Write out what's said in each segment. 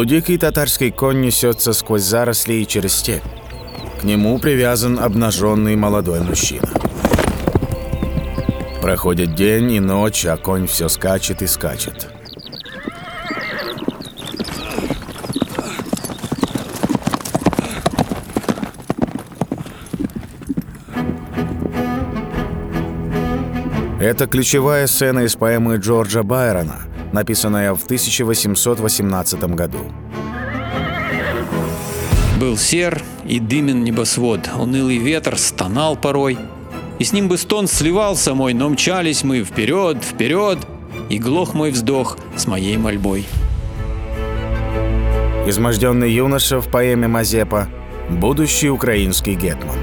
Полудикий татарский конь несется сквозь заросли и через степь. К нему привязан обнаженный молодой мужчина. Проходит день и ночь, а конь все скачет и скачет. Это ключевая сцена из поэмы Джорджа Байрона, написанная в 1818 году. Был сер и дымен небосвод, унылый ветер стонал порой, и с ним бы стон сливался мой, но мчались мы вперед, вперед, и глох мой вздох с моей мольбой. Изможденный юноша в поэме Мазепа – будущий украинский гетман.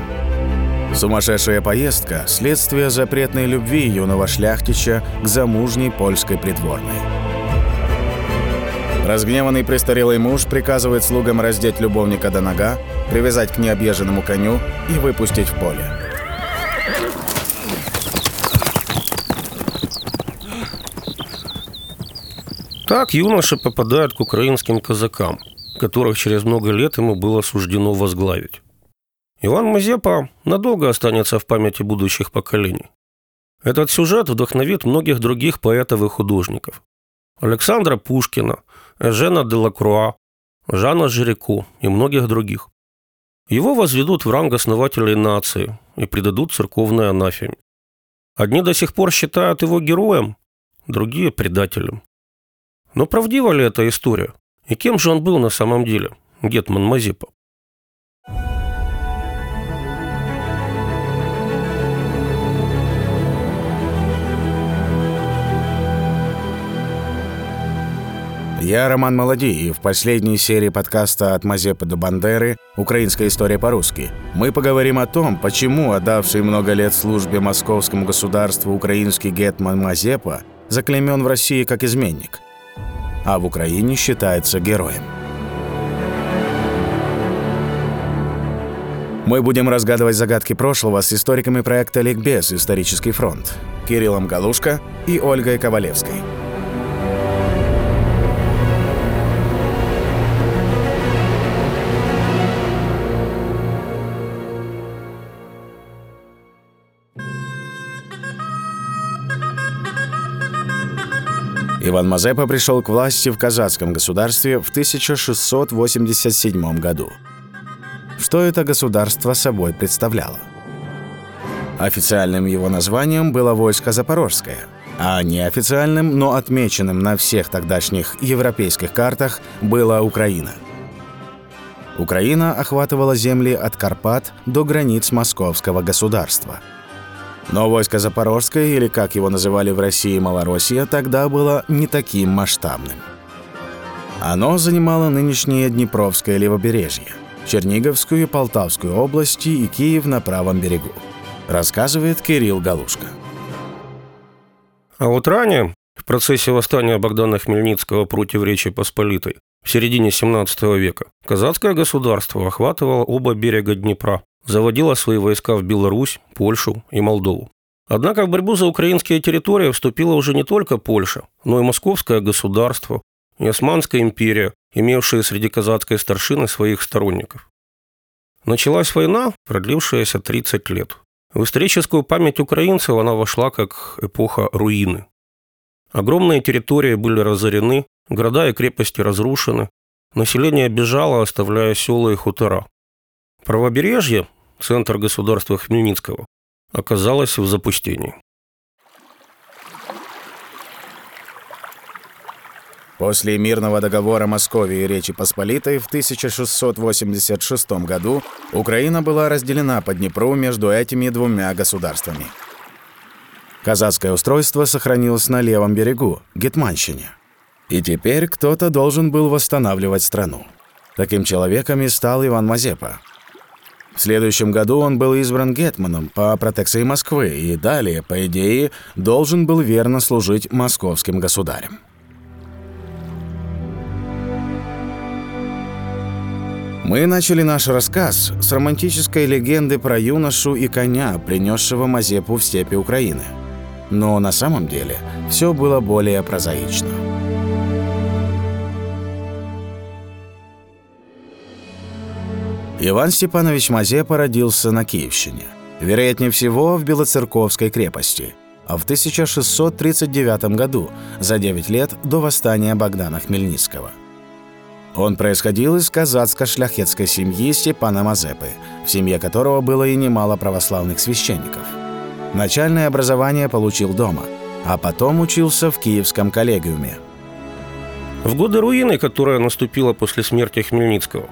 Сумасшедшая поездка – следствие запретной любви юного шляхтича к замужней польской придворной. Разгневанный престарелый муж приказывает слугам раздеть любовника до нога, привязать к необъезженному коню и выпустить в поле. Так юноша попадает к украинским казакам, которых через много лет ему было суждено возглавить. Иван Мазепа надолго останется в памяти будущих поколений. Этот сюжет вдохновит многих других поэтов и художников. Александра Пушкина, Эжена Делакруа, Жана Жирико и многих других. Его возведут в ранг основателей нации и придадут церковной анафеме. Одни до сих пор считают его героем, другие – предателем. Но правдива ли эта история? И кем же он был на самом деле, Гетман Мазепа? Я Роман Молоди, и в последней серии подкаста «От Мазепы до Бандеры. Украинская история по-русски» мы поговорим о том, почему отдавший много лет службе московскому государству украинский гетман Мазепа заклеймен в России как изменник, а в Украине считается героем. Мы будем разгадывать загадки прошлого с историками проекта «Ликбез. Исторический фронт» Кириллом Галушко и Ольгой Ковалевской. Иван Мазепа пришел к власти в казацком государстве в 1687 году. Что это государство собой представляло? Официальным его названием было войско Запорожское, а неофициальным, но отмеченным на всех тогдашних европейских картах была Украина. Украина охватывала земли от Карпат до границ московского государства – но войско Запорожское, или как его называли в России Малороссия, тогда было не таким масштабным. Оно занимало нынешнее Днепровское левобережье, Черниговскую и Полтавскую области и Киев на правом берегу, рассказывает Кирилл Галушка. А вот ранее, в процессе восстания Богдана Хмельницкого против Речи Посполитой в середине 17 века, казацкое государство охватывало оба берега Днепра заводила свои войска в Беларусь, Польшу и Молдову. Однако в борьбу за украинские территории вступила уже не только Польша, но и Московское государство и Османская империя, имевшие среди казацкой старшины своих сторонников. Началась война, продлившаяся 30 лет. В историческую память украинцев она вошла как эпоха руины. Огромные территории были разорены, города и крепости разрушены, население бежало, оставляя села и хутора. Правобережье, центр государства Хмельницкого, оказалась в запустении. После мирного договора Московии и Речи Посполитой в 1686 году Украина была разделена по Днепру между этими двумя государствами. Казацкое устройство сохранилось на левом берегу, Гетманщине. И теперь кто-то должен был восстанавливать страну. Таким человеком и стал Иван Мазепа, в следующем году он был избран гетманом по протекции Москвы и далее, по идее, должен был верно служить московским государем. Мы начали наш рассказ с романтической легенды про юношу и коня, принесшего Мазепу в степи Украины. Но на самом деле все было более прозаично. Иван Степанович Мазепа родился на Киевщине. Вероятнее всего, в Белоцерковской крепости. А в 1639 году, за 9 лет до восстания Богдана Хмельницкого. Он происходил из казацко-шляхетской семьи Степана Мазепы, в семье которого было и немало православных священников. Начальное образование получил дома, а потом учился в Киевском коллегиуме. В годы руины, которая наступила после смерти Хмельницкого,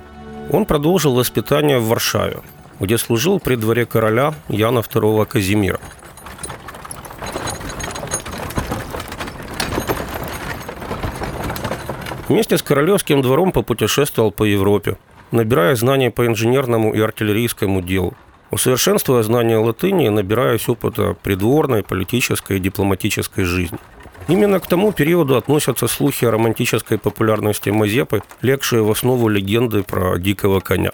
он продолжил воспитание в Варшаве, где служил при дворе короля Яна II Казимира. Вместе с королевским двором попутешествовал по Европе, набирая знания по инженерному и артиллерийскому делу, усовершенствуя знания латыни и набираясь опыта придворной, политической и дипломатической жизни. Именно к тому периоду относятся слухи о романтической популярности Мазепы, легшие в основу легенды про дикого коня.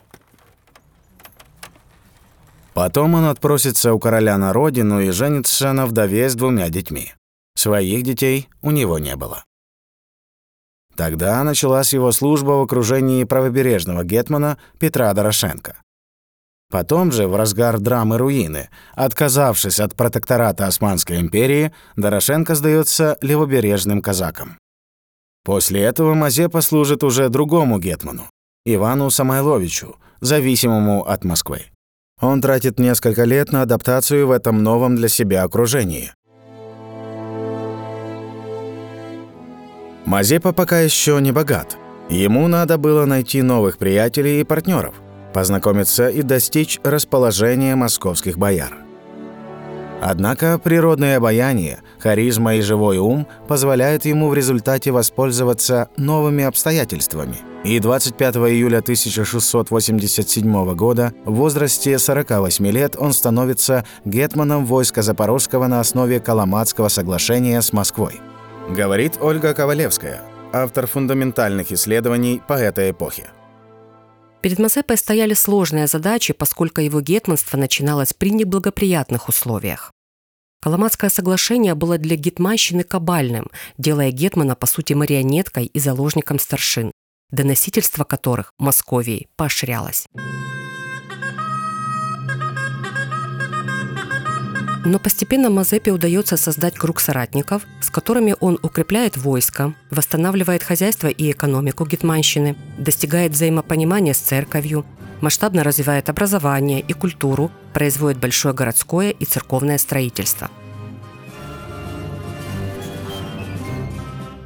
Потом он отпросится у короля на родину и женится на вдове с двумя детьми. Своих детей у него не было. Тогда началась его служба в окружении правобережного гетмана Петра Дорошенко. Потом же, в разгар драмы руины, отказавшись от протектората Османской империи, Дорошенко сдается левобережным казакам. После этого Мазепа служит уже другому гетману, Ивану Самойловичу, зависимому от Москвы. Он тратит несколько лет на адаптацию в этом новом для себя окружении. Мазепа пока еще не богат. Ему надо было найти новых приятелей и партнеров – познакомиться и достичь расположения московских бояр. Однако природное обаяние, харизма и живой ум позволяют ему в результате воспользоваться новыми обстоятельствами. И 25 июля 1687 года в возрасте 48 лет он становится гетманом войска Запорожского на основе Каламатского соглашения с Москвой. Говорит Ольга Ковалевская, автор фундаментальных исследований по этой эпохе. Перед Мазепой стояли сложные задачи, поскольку его гетманство начиналось при неблагоприятных условиях. Каламатское соглашение было для гетманщины кабальным, делая гетмана, по сути, марионеткой и заложником старшин, доносительство которых Московии поощрялось. Но постепенно Мазепе удается создать круг соратников, с которыми он укрепляет войско, восстанавливает хозяйство и экономику Гетманщины, достигает взаимопонимания с церковью, масштабно развивает образование и культуру, производит большое городское и церковное строительство.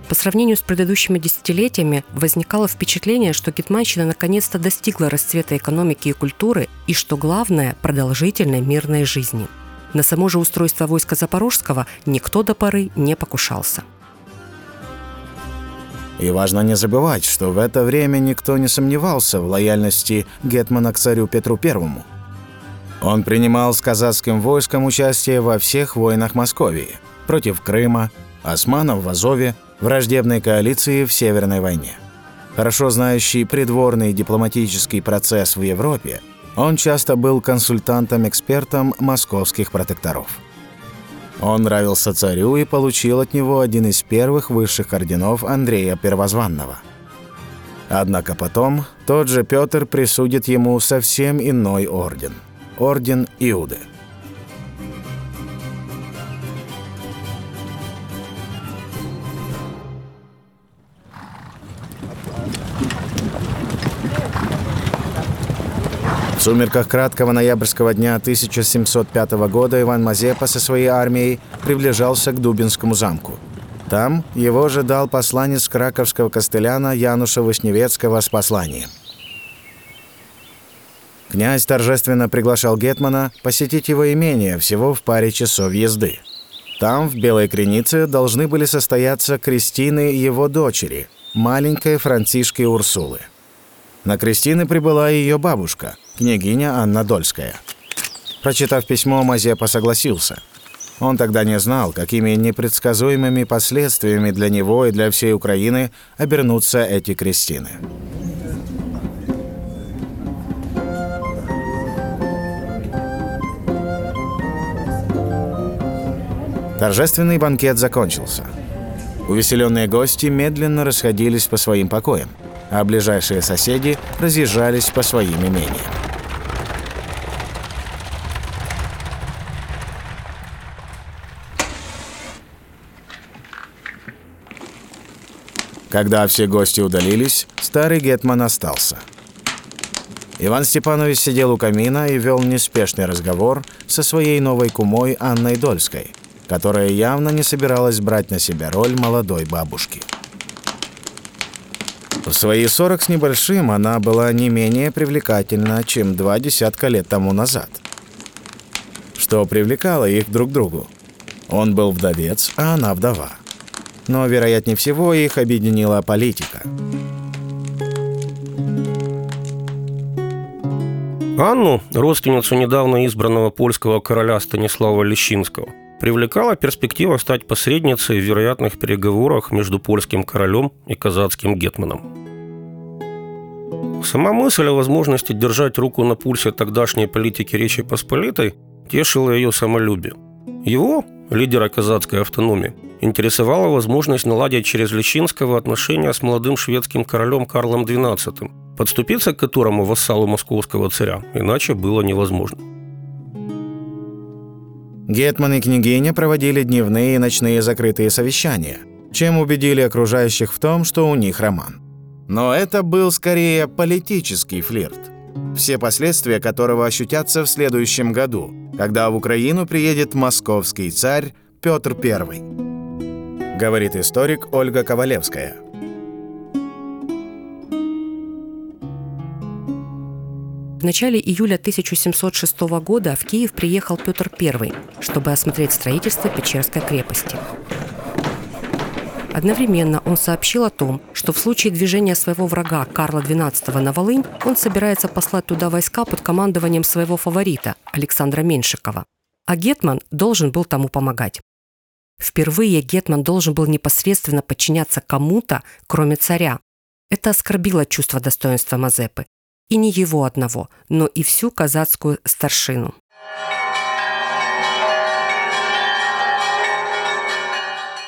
По сравнению с предыдущими десятилетиями возникало впечатление, что Гетманщина наконец-то достигла расцвета экономики и культуры и, что главное, продолжительной мирной жизни – на само же устройство войска Запорожского никто до поры не покушался. И важно не забывать, что в это время никто не сомневался в лояльности Гетмана к царю Петру Первому. Он принимал с казацким войском участие во всех войнах Московии против Крыма, османов в Азове, враждебной коалиции в Северной войне. Хорошо знающий придворный дипломатический процесс в Европе – он часто был консультантом-экспертом московских протекторов. Он нравился царю и получил от него один из первых высших орденов Андрея Первозванного. Однако потом тот же Петр присудит ему совсем иной орден – орден Иуды – сумерках краткого ноябрьского дня 1705 года Иван Мазепа со своей армией приближался к Дубинскому замку. Там его ожидал посланец краковского костыляна Януша Вышневецкого с посланием. Князь торжественно приглашал Гетмана посетить его имение всего в паре часов езды. Там, в Белой Кренице, должны были состояться крестины его дочери, маленькой Францишки Урсулы. На крестины прибыла ее бабушка – княгиня Анна Дольская. Прочитав письмо, Мазепа согласился. Он тогда не знал, какими непредсказуемыми последствиями для него и для всей Украины обернутся эти крестины. Торжественный банкет закончился. Увеселенные гости медленно расходились по своим покоям – а ближайшие соседи разъезжались по своим имениям. Когда все гости удалились, старый гетман остался. Иван Степанович сидел у камина и вел неспешный разговор со своей новой кумой Анной Дольской, которая явно не собиралась брать на себя роль молодой бабушки. В свои сорок с небольшим она была не менее привлекательна, чем два десятка лет тому назад. Что привлекало их друг к другу? Он был вдовец, а она вдова – но, вероятнее всего, их объединила политика. Анну, родственницу недавно избранного польского короля Станислава Лещинского, привлекала перспектива стать посредницей в вероятных переговорах между польским королем и казацким гетманом. Сама мысль о возможности держать руку на пульсе тогдашней политики Речи Посполитой тешила ее самолюбие. Его, лидера казацкой автономии, интересовала возможность наладить через Лещинского отношения с молодым шведским королем Карлом XII, подступиться к которому вассалу московского царя иначе было невозможно. Гетман и княгиня проводили дневные и ночные закрытые совещания, чем убедили окружающих в том, что у них роман. Но это был скорее политический флирт, все последствия которого ощутятся в следующем году, когда в Украину приедет московский царь Петр I говорит историк Ольга Ковалевская. В начале июля 1706 года в Киев приехал Петр I, чтобы осмотреть строительство Печерской крепости. Одновременно он сообщил о том, что в случае движения своего врага Карла XII на Волынь он собирается послать туда войска под командованием своего фаворита Александра Меншикова. А Гетман должен был тому помогать. Впервые Гетман должен был непосредственно подчиняться кому-то, кроме царя. Это оскорбило чувство достоинства Мазепы. И не его одного, но и всю казацкую старшину.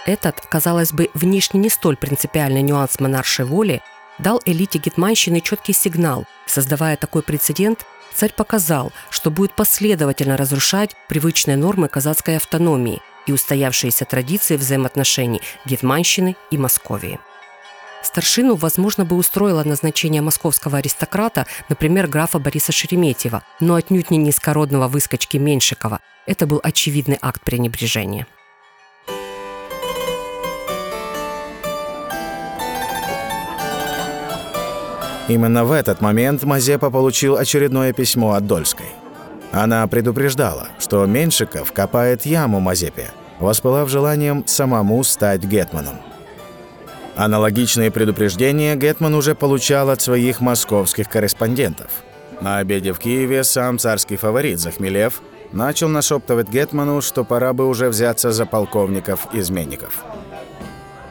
Этот, казалось бы, внешне не столь принципиальный нюанс монаршей воли дал элите гетманщины четкий сигнал. Создавая такой прецедент, царь показал, что будет последовательно разрушать привычные нормы казацкой автономии – и устоявшиеся традиции взаимоотношений Гетманщины и Московии. Старшину, возможно, бы устроило назначение московского аристократа, например, графа Бориса Шереметьева, но отнюдь не низкородного выскочки Меньшикова. Это был очевидный акт пренебрежения. Именно в этот момент Мазепа получил очередное письмо от Дольской – она предупреждала, что Меньшиков копает яму Мазепе, воспылав желанием самому стать гетманом. Аналогичные предупреждения Гетман уже получал от своих московских корреспондентов. На обеде в Киеве сам царский фаворит Захмелев начал нашептывать Гетману, что пора бы уже взяться за полковников-изменников.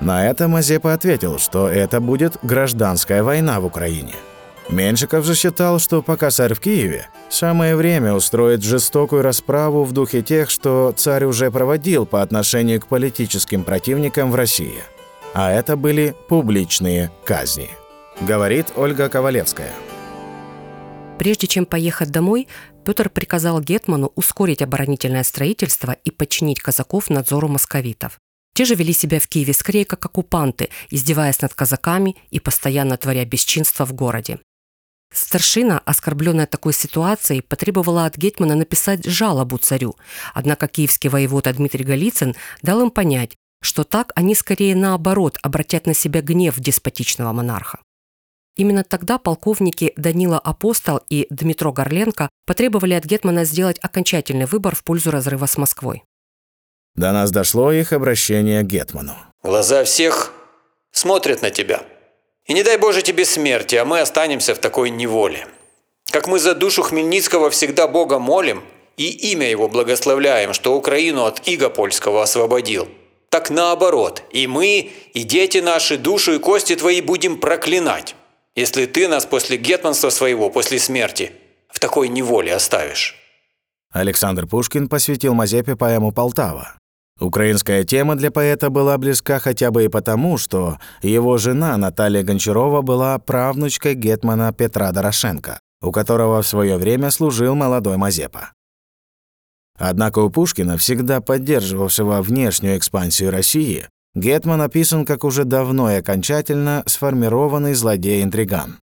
На это Мазепа ответил, что это будет гражданская война в Украине – Меншиков же считал, что пока царь в Киеве, самое время устроить жестокую расправу в духе тех, что царь уже проводил по отношению к политическим противникам в России. А это были публичные казни. Говорит Ольга Ковалевская. Прежде чем поехать домой, Петр приказал Гетману ускорить оборонительное строительство и подчинить казаков надзору московитов. Те же вели себя в Киеве скорее как оккупанты, издеваясь над казаками и постоянно творя бесчинство в городе. Старшина, оскорбленная такой ситуацией, потребовала от Гетмана написать жалобу царю, однако киевский воевода Дмитрий Голицын дал им понять, что так они скорее наоборот обратят на себя гнев деспотичного монарха. Именно тогда полковники Данила Апостол и Дмитро Горленко потребовали от Гетмана сделать окончательный выбор в пользу разрыва с Москвой. До нас дошло их обращение к Гетману. Глаза всех смотрят на тебя – и не дай Боже тебе смерти, а мы останемся в такой неволе. Как мы за душу Хмельницкого всегда Бога молим и имя Его благословляем, что Украину от иго польского освободил, так наоборот, и мы, и дети наши, душу и кости твои будем проклинать, если ты нас после гетманства своего, после смерти, в такой неволе оставишь». Александр Пушкин посвятил Мазепе поэму «Полтава». Украинская тема для поэта была близка хотя бы и потому, что его жена Наталья Гончарова была правнучкой гетмана Петра Дорошенко, у которого в свое время служил молодой Мазепа. Однако у Пушкина, всегда поддерживавшего внешнюю экспансию России, Гетман описан как уже давно и окончательно сформированный злодей-интриган.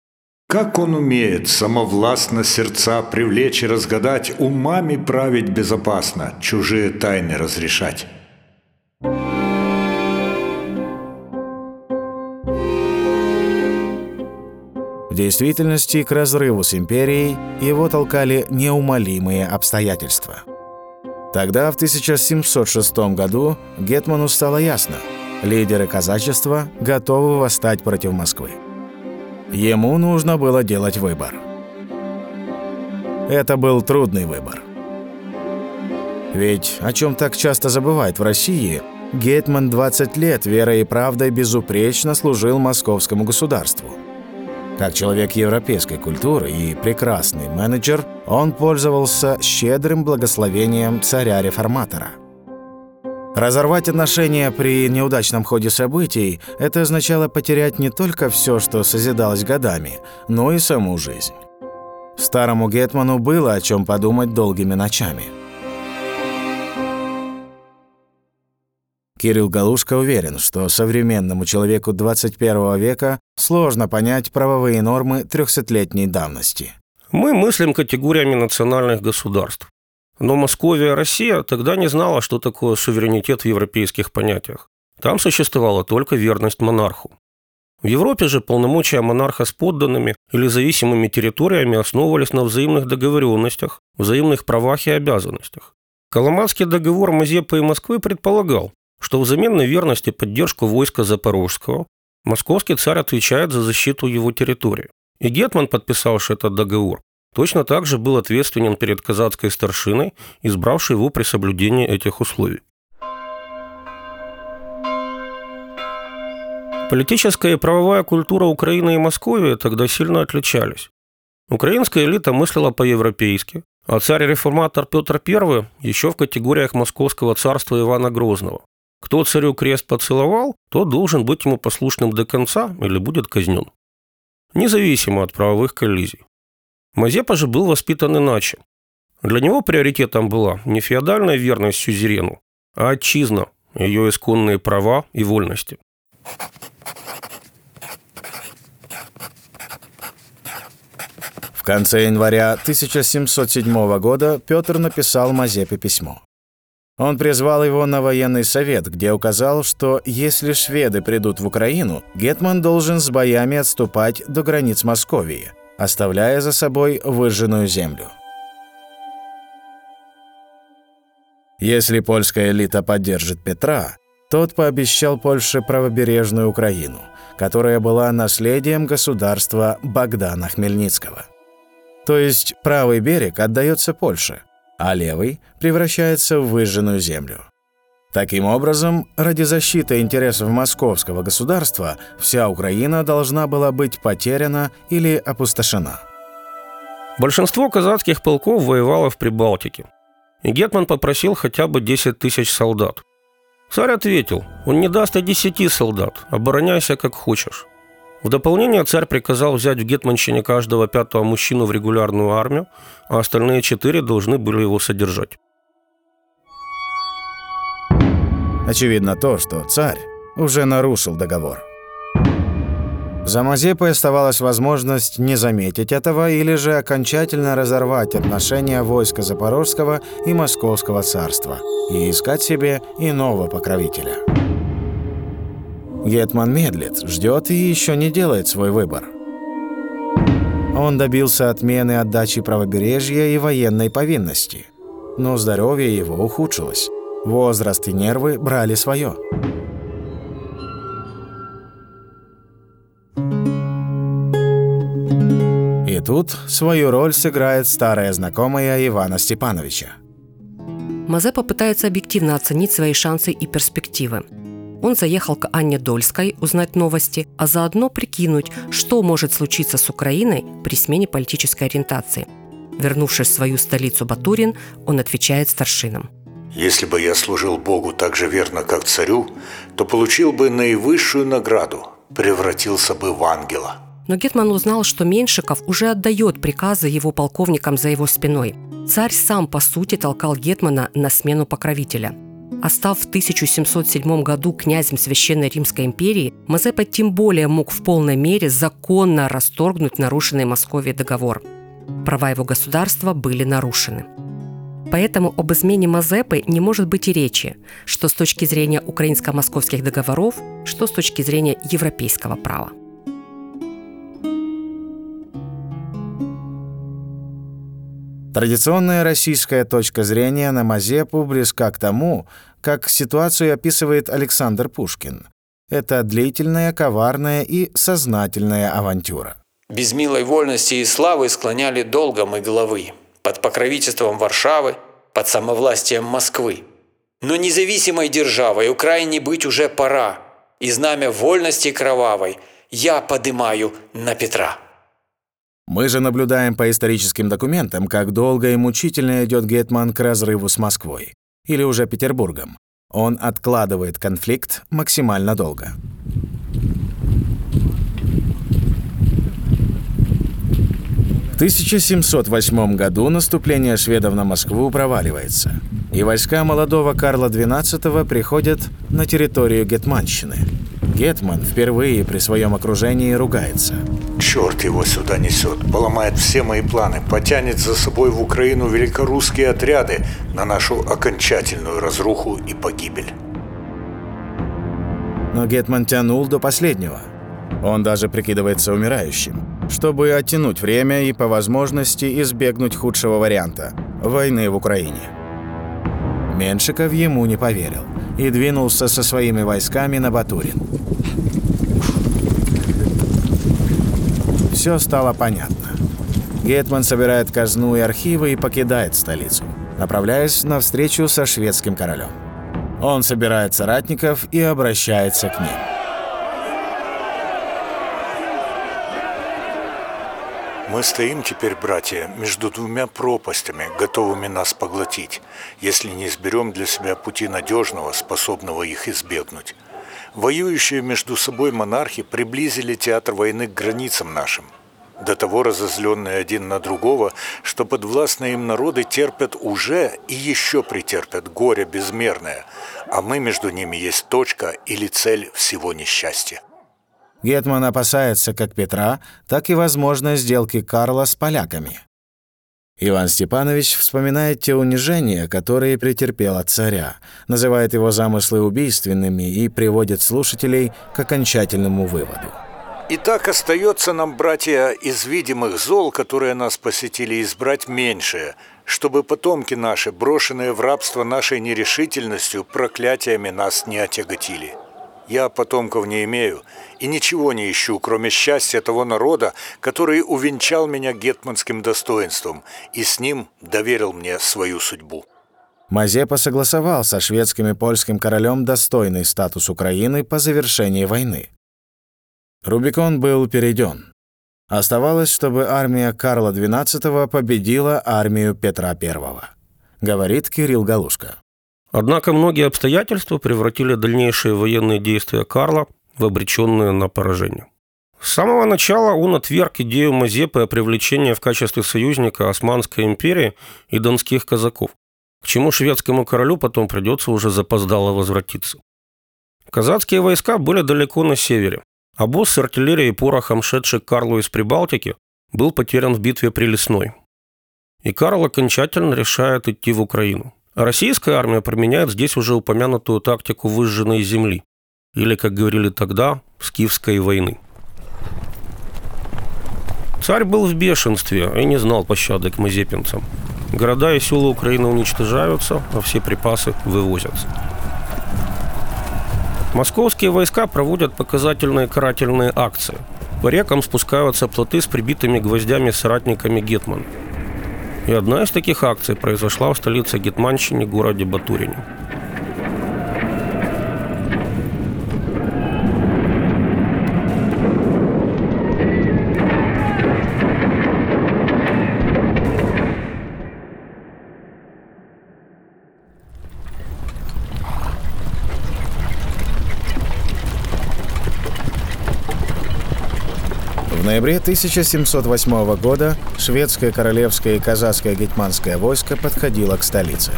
Как он умеет самовластно сердца привлечь и разгадать, умами править безопасно, чужие тайны разрешать. В действительности к разрыву с империей его толкали неумолимые обстоятельства. Тогда, в 1706 году, Гетману стало ясно – Лидеры казачества готовы восстать против Москвы. Ему нужно было делать выбор. Это был трудный выбор. Ведь о чем так часто забывают в России, Гетман 20 лет верой и правдой безупречно служил московскому государству. Как человек европейской культуры и прекрасный менеджер, он пользовался щедрым благословением царя-реформатора – Разорвать отношения при неудачном ходе событий – это означало потерять не только все, что созидалось годами, но и саму жизнь. Старому Гетману было о чем подумать долгими ночами. Кирилл Галушка уверен, что современному человеку 21 века сложно понять правовые нормы 300-летней давности. Мы мыслим категориями национальных государств. Но Московия, Россия тогда не знала, что такое суверенитет в европейских понятиях. Там существовала только верность монарху. В Европе же полномочия монарха с подданными или зависимыми территориями основывались на взаимных договоренностях, взаимных правах и обязанностях. Коломатский договор Мазепы и Москвы предполагал, что взамен на верность и поддержку войска Запорожского московский царь отвечает за защиту его территории. И Гетман, подписавший этот договор, точно так же был ответственен перед казацкой старшиной, избравшей его при соблюдении этих условий. Политическая и правовая культура Украины и Московии тогда сильно отличались. Украинская элита мыслила по-европейски, а царь-реформатор Петр I еще в категориях Московского царства Ивана Грозного. Кто царю крест поцеловал, тот должен быть ему послушным до конца или будет казнен. Независимо от правовых коллизий. Мазепа же был воспитан иначе. Для него приоритетом была не феодальная верность сюзерену, а отчизна, ее исконные права и вольности. В конце января 1707 года Петр написал Мазепе письмо. Он призвал его на военный совет, где указал, что если шведы придут в Украину, Гетман должен с боями отступать до границ Московии – оставляя за собой выжженную землю. Если польская элита поддержит Петра, тот пообещал Польше правобережную Украину, которая была наследием государства Богдана Хмельницкого. То есть правый берег отдается Польше, а левый превращается в выжженную землю. Таким образом, ради защиты интересов московского государства вся Украина должна была быть потеряна или опустошена. Большинство казацких полков воевало в Прибалтике. И Гетман попросил хотя бы 10 тысяч солдат. Царь ответил, он не даст и 10 солдат, обороняйся как хочешь. В дополнение царь приказал взять в Гетманщине каждого пятого мужчину в регулярную армию, а остальные четыре должны были его содержать. Очевидно то, что царь уже нарушил договор. За Мазепой оставалась возможность не заметить этого или же окончательно разорвать отношения войска Запорожского и Московского царства и искать себе иного покровителя. Гетман медлит, ждет и еще не делает свой выбор. Он добился отмены отдачи правобережья и военной повинности, но здоровье его ухудшилось. Возраст и нервы брали свое. И тут свою роль сыграет старая знакомая Ивана Степановича. Мазе попытается объективно оценить свои шансы и перспективы. Он заехал к Анне Дольской узнать новости, а заодно прикинуть, что может случиться с Украиной при смене политической ориентации. Вернувшись в свою столицу Батурин, он отвечает старшинам – Если бы я служил Богу так же верно, как царю, то получил бы наивысшую награду, превратился бы в ангела. Но Гетман узнал, что Меньшиков уже отдает приказы его полковникам за его спиной. Царь сам, по сути, толкал Гетмана на смену покровителя. А став в 1707 году князем Священной Римской империи, Мазепа тем более мог в полной мере законно расторгнуть нарушенный Московией договор. Права его государства были нарушены. Поэтому об измене Мазепы не может быть и речи, что с точки зрения украинско-московских договоров, что с точки зрения европейского права. Традиционная российская точка зрения на Мазепу близка к тому, как ситуацию описывает Александр Пушкин. Это длительная, коварная и сознательная авантюра. Без милой вольности и славы склоняли долго мы головы, под покровительством Варшавы, под самовластием Москвы. Но независимой державой Украине быть уже пора, и знамя вольности кровавой я подымаю на Петра. Мы же наблюдаем по историческим документам, как долго и мучительно идет Гетман к разрыву с Москвой. Или уже Петербургом. Он откладывает конфликт максимально долго. В 1708 году наступление шведов на Москву проваливается, и войска молодого Карла XII приходят на территорию Гетманщины – Гетман впервые при своем окружении ругается. Черт его сюда несет, поломает все мои планы, потянет за собой в Украину великорусские отряды на нашу окончательную разруху и погибель. Но Гетман тянул до последнего. Он даже прикидывается умирающим, чтобы оттянуть время и по возможности избегнуть худшего варианта – войны в Украине. Меншиков ему не поверил и двинулся со своими войсками на Батурин. Все стало понятно. Гетман собирает казну и архивы и покидает столицу, направляясь на встречу со шведским королем. Он собирает соратников и обращается к ним. Мы стоим теперь, братья, между двумя пропастями, готовыми нас поглотить, если не изберем для себя пути надежного, способного их избегнуть. Воюющие между собой монархи приблизили театр войны к границам нашим. До того разозленные один на другого, что подвластные им народы терпят уже и еще претерпят горе безмерное, а мы между ними есть точка или цель всего несчастья. Гетман опасается как Петра, так и возможной сделки Карла с поляками. Иван Степанович вспоминает те унижения, которые претерпел от царя, называет его замыслы убийственными и приводит слушателей к окончательному выводу. И так остается нам, братья, из видимых зол, которые нас посетили, избрать меньшее, чтобы потомки наши, брошенные в рабство нашей нерешительностью, проклятиями нас не отяготили. Я потомков не имею и ничего не ищу, кроме счастья того народа, который увенчал меня гетманским достоинством и с ним доверил мне свою судьбу». Мазепа согласовал со шведским и польским королем достойный статус Украины по завершении войны. Рубикон был перейден. Оставалось, чтобы армия Карла XII победила армию Петра I, говорит Кирилл Галушка. Однако многие обстоятельства превратили дальнейшие военные действия Карла в обреченные на поражение. С самого начала он отверг идею Мазепы о привлечении в качестве союзника Османской империи и донских казаков, к чему шведскому королю потом придется уже запоздало возвратиться. Казацкие войска были далеко на севере, а босс с артиллерией и порохом, шедший к Карлу из Прибалтики, был потерян в битве при Лесной. И Карл окончательно решает идти в Украину. Российская армия применяет здесь уже упомянутую тактику выжженной земли, или, как говорили тогда, скифской войны. Царь был в бешенстве и не знал пощады к мазепинцам. Города и села Украины уничтожаются, а все припасы вывозятся. Московские войска проводят показательные карательные акции. По рекам спускаются плоты с прибитыми гвоздями соратниками Гетмана. И одна из таких акций произошла в столице Гетманщины, городе Батурине. Ноябре 1708 года шведское королевское и казахское гетманское войско подходило к столице.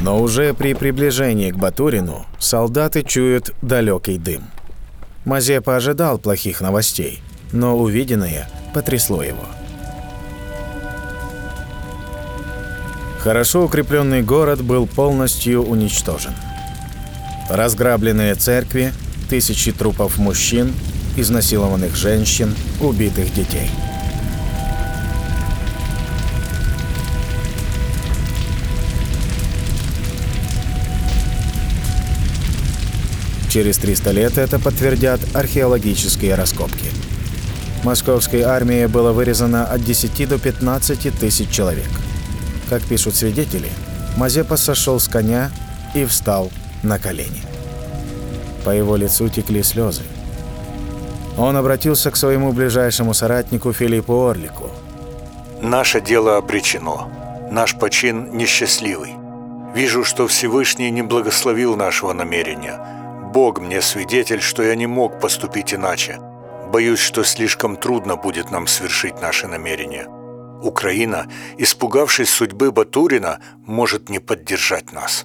Но уже при приближении к Батурину солдаты чуют далекий дым. Мазепа ожидал плохих новостей, но увиденное потрясло его. Хорошо укрепленный город был полностью уничтожен. Разграбленные церкви, тысячи трупов мужчин, изнасилованных женщин, убитых детей. Через 300 лет это подтвердят археологические раскопки. Московской армии было вырезано от 10 до 15 тысяч человек. Как пишут свидетели, Мазепа сошел с коня и встал на колени. По его лицу текли слезы. Он обратился к своему ближайшему соратнику Филиппу Орлику. «Наше дело обречено. Наш почин несчастливый. Вижу, что Всевышний не благословил нашего намерения. Бог мне свидетель, что я не мог поступить иначе. Боюсь, что слишком трудно будет нам свершить наши намерения. Украина, испугавшись судьбы Батурина, может не поддержать нас.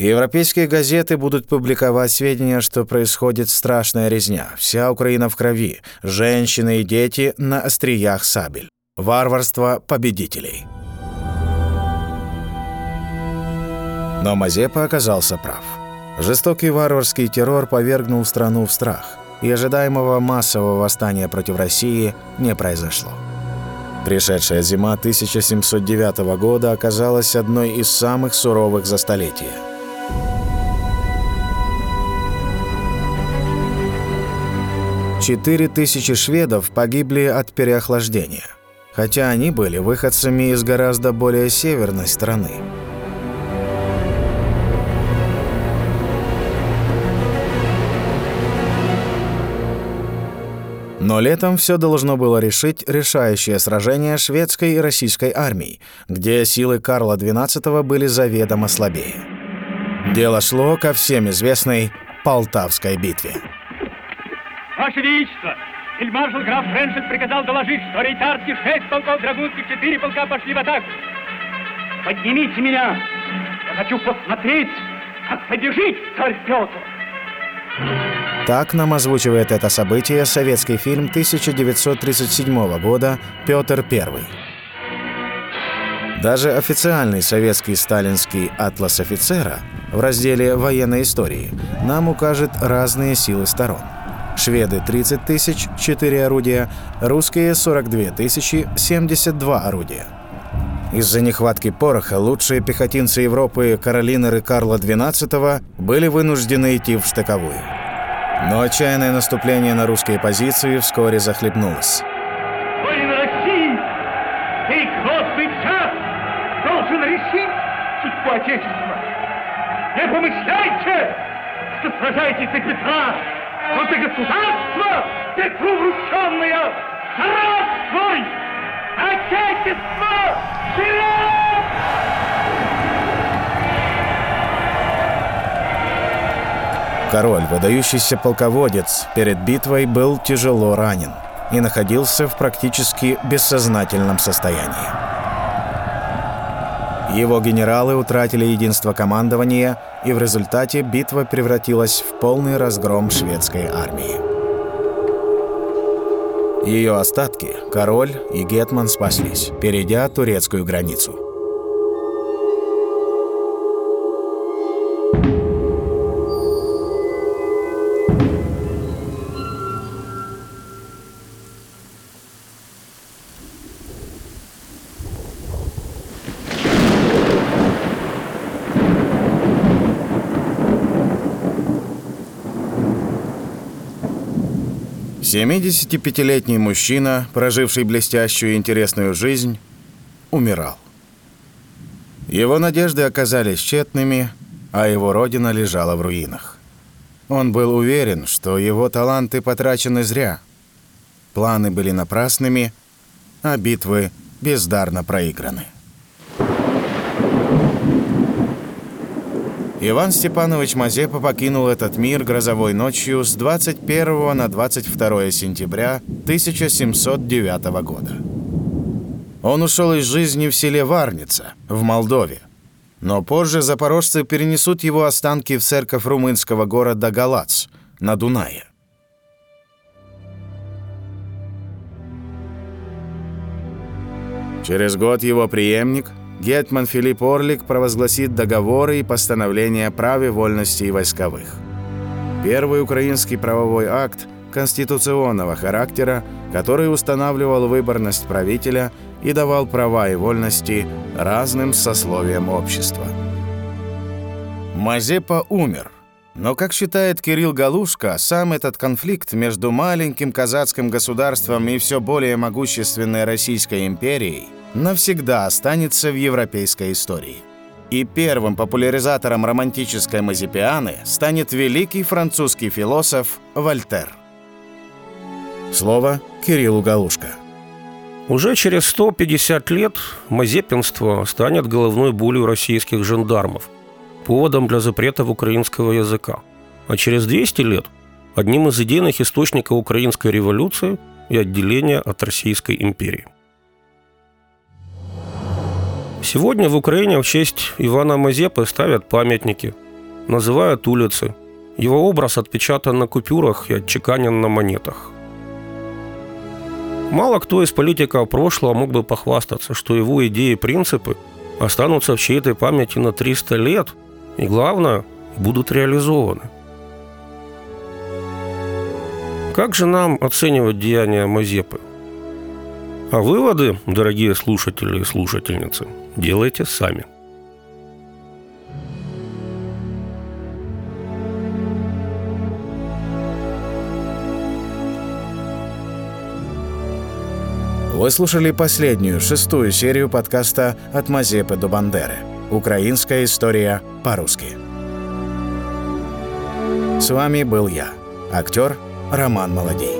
Европейские газеты будут публиковать сведения, что происходит страшная резня. Вся Украина в крови. Женщины и дети на остриях сабель. Варварство победителей. Но Мазепа оказался прав. Жестокий варварский террор повергнул страну в страх, и ожидаемого массового восстания против России не произошло. Пришедшая зима 1709 года оказалась одной из самых суровых за столетие. Четыре тысячи шведов погибли от переохлаждения, хотя они были выходцами из гораздо более северной страны. Но летом все должно было решить решающее сражение шведской и российской армий, где силы Карла XII были заведомо слабее. Дело шло ко всем известной Полтавской битве. Ваше Величество, фельдмаршал граф Френшет приказал доложить, что рейтарских шесть полков, драгунских четыре полка пошли в атаку. Поднимите меня! Я хочу посмотреть, как побежит царь Петр. Так нам озвучивает это событие советский фильм 1937 года «Петр I». Даже официальный советский сталинский «Атлас офицера» в разделе «Военной истории» нам укажет разные силы сторон. Шведы – 30 тысяч, 4 орудия, русские – 42 тысячи, 72 орудия. Из-за нехватки пороха лучшие пехотинцы Европы Каролинеры Карла XII были вынуждены идти в штыковую. Но отчаянное наступление на русские позиции вскоре захлебнулось. Воин России, сей грозный час должен решить судьбу Отечества. Не помышляйте, что сражаетесь за Петра, но за государство, Петру врученное, здравствуй! Отечество! Вперед! Король, выдающийся полководец, перед битвой был тяжело ранен и находился в практически бессознательном состоянии. Его генералы утратили единство командования, и в результате битва превратилась в полный разгром шведской армии. Ее остатки, король и гетман спаслись, перейдя турецкую границу. Семидесятипятилетний мужчина, проживший блестящую и интересную жизнь, умирал. Его надежды оказались тщетными, а его родина лежала в руинах. Он был уверен, что его таланты потрачены зря. Планы были напрасными, а битвы бездарно проиграны. Иван Степанович Мазепа покинул этот мир грозовой ночью с 21 на 22 сентября 1709 года. Он ушел из жизни в селе Варница, в Молдове. Но позже запорожцы перенесут его останки в церковь румынского города Галац на Дунае. Через год его преемник, Гетман Филипп Орлик, провозгласит договоры и постановления о праве вольности и войсковых. Первый украинский правовой акт конституционного характера, который устанавливал выборность правителя и давал права и вольности разным сословиям общества. Мазепа умер – но, как считает Кирилл Галушка, сам этот конфликт между маленьким казацким государством и все более могущественной Российской империей навсегда останется в европейской истории. И первым популяризатором романтической мазепианы станет великий французский философ Вольтер. Слово Кириллу Галушка. Уже через 150 лет мазепинство станет головной болью российских жандармов – поводом для запретов украинского языка, а через 200 лет – одним из идейных источников украинской революции и отделения от Российской империи. Сегодня в Украине в честь Ивана Мазепы ставят памятники, называют улицы. Его образ отпечатан на купюрах и отчеканен на монетах. Мало кто из политиков прошлого мог бы похвастаться, что его идеи и принципы останутся в чьей-то памяти на 300 лет – и, главное, будут реализованы. Как же нам оценивать деяния Мазепы? А выводы, дорогие слушатели и слушательницы, делайте сами. Вы слушали последнюю, шестую серию подкаста «От Мазепы до Бандеры». Украинская история по-русски. С вами был я, актер Роман Молодей.